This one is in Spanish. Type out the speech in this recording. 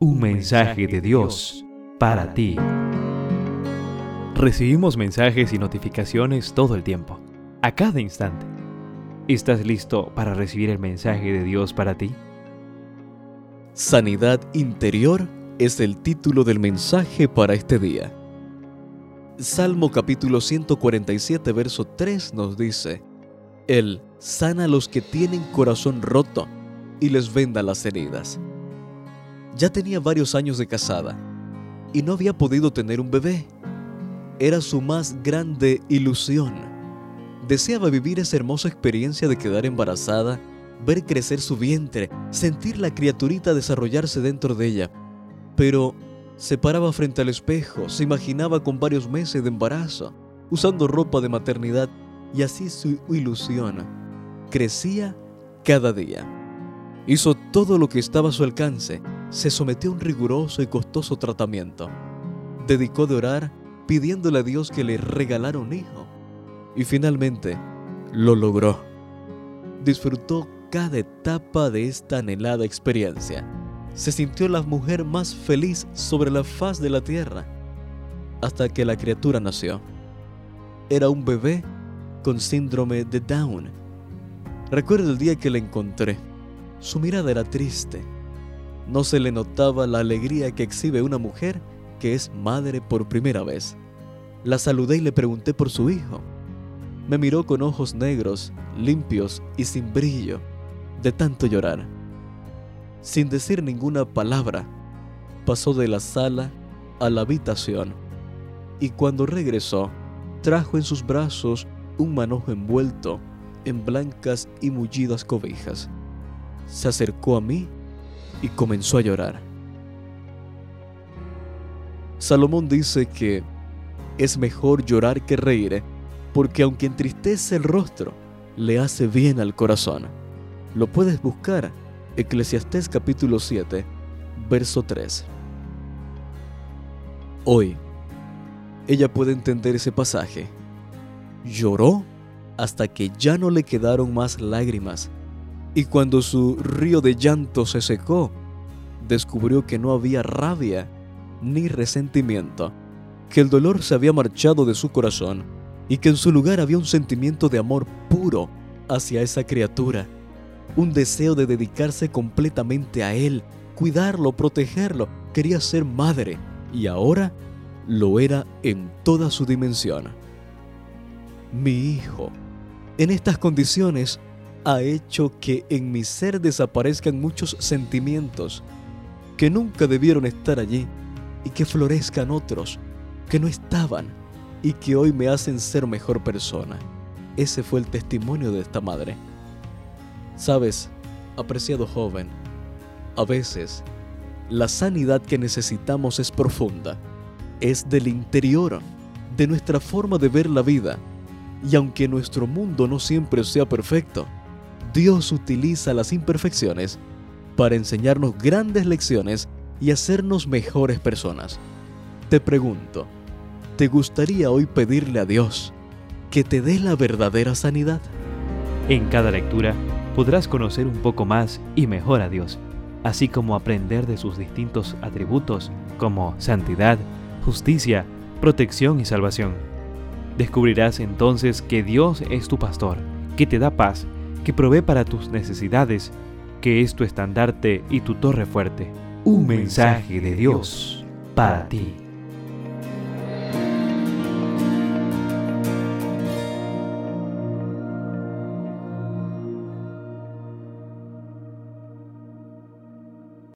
Un mensaje de Dios para ti. Recibimos mensajes y notificaciones todo el tiempo, a cada instante. ¿Estás listo para recibir el mensaje de Dios para ti? Sanidad interior es el título del mensaje para este día. Salmo capítulo 147, verso 3 nos dice, Él sana a los que tienen corazón roto y les venda las heridas. Ya tenía varios años de casada y no había podido tener un bebé. Era su más grande ilusión. Deseaba vivir esa hermosa experiencia de quedar embarazada, ver crecer su vientre, sentir la criaturita desarrollarse dentro de ella. Pero se paraba frente al espejo, se imaginaba con varios meses de embarazo, usando ropa de maternidad y así su ilusión crecía cada día. Hizo todo lo que estaba a su alcance se sometió a un riguroso y costoso tratamiento. Dedicó de orar pidiéndole a Dios que le regalara un hijo. Y finalmente lo logró. Disfrutó cada etapa de esta anhelada experiencia. Se sintió la mujer más feliz sobre la faz de la tierra hasta que la criatura nació. Era un bebé con síndrome de Down. Recuerdo el día que la encontré. Su mirada era triste no se le notaba la alegría que exhibe una mujer que es madre por primera vez. La saludé y le pregunté por su hijo. Me miró con ojos negros, limpios y sin brillo, de tanto llorar. Sin decir ninguna palabra, pasó de la sala a la habitación y cuando regresó, trajo en sus brazos un manojo envuelto en blancas y mullidas cobijas. Se acercó a mí y comenzó a llorar. Salomón dice que es mejor llorar que reír, porque aunque entristece el rostro, le hace bien al corazón. Lo puedes buscar, Eclesiastés capítulo 7, verso 3. Hoy, ella puede entender ese pasaje. Lloró hasta que ya no le quedaron más lágrimas y cuando su río de llanto se secó, descubrió que no había rabia ni resentimiento, que el dolor se había marchado de su corazón y que en su lugar había un sentimiento de amor puro hacia esa criatura, un deseo de dedicarse completamente a él, cuidarlo, protegerlo, quería ser madre y ahora lo era en toda su dimensión. Mi hijo, en estas condiciones, ha hecho que en mi ser desaparezcan muchos sentimientos que nunca debieron estar allí y que florezcan otros que no estaban y que hoy me hacen ser mejor persona. Ese fue el testimonio de esta madre. Sabes, apreciado joven, a veces la sanidad que necesitamos es profunda, es del interior, de nuestra forma de ver la vida, y aunque nuestro mundo no siempre sea perfecto, Dios utiliza las imperfecciones para enseñarnos grandes lecciones y hacernos mejores personas. Te pregunto, ¿te gustaría hoy pedirle a Dios que te dé la verdadera sanidad? En cada lectura podrás conocer un poco más y mejor a Dios, así como aprender de sus distintos atributos como santidad, justicia, protección y salvación. Descubrirás entonces que Dios es tu pastor, que te da paz que provee para tus necesidades, que es tu estandarte y tu torre fuerte. Un mensaje de Dios para ti.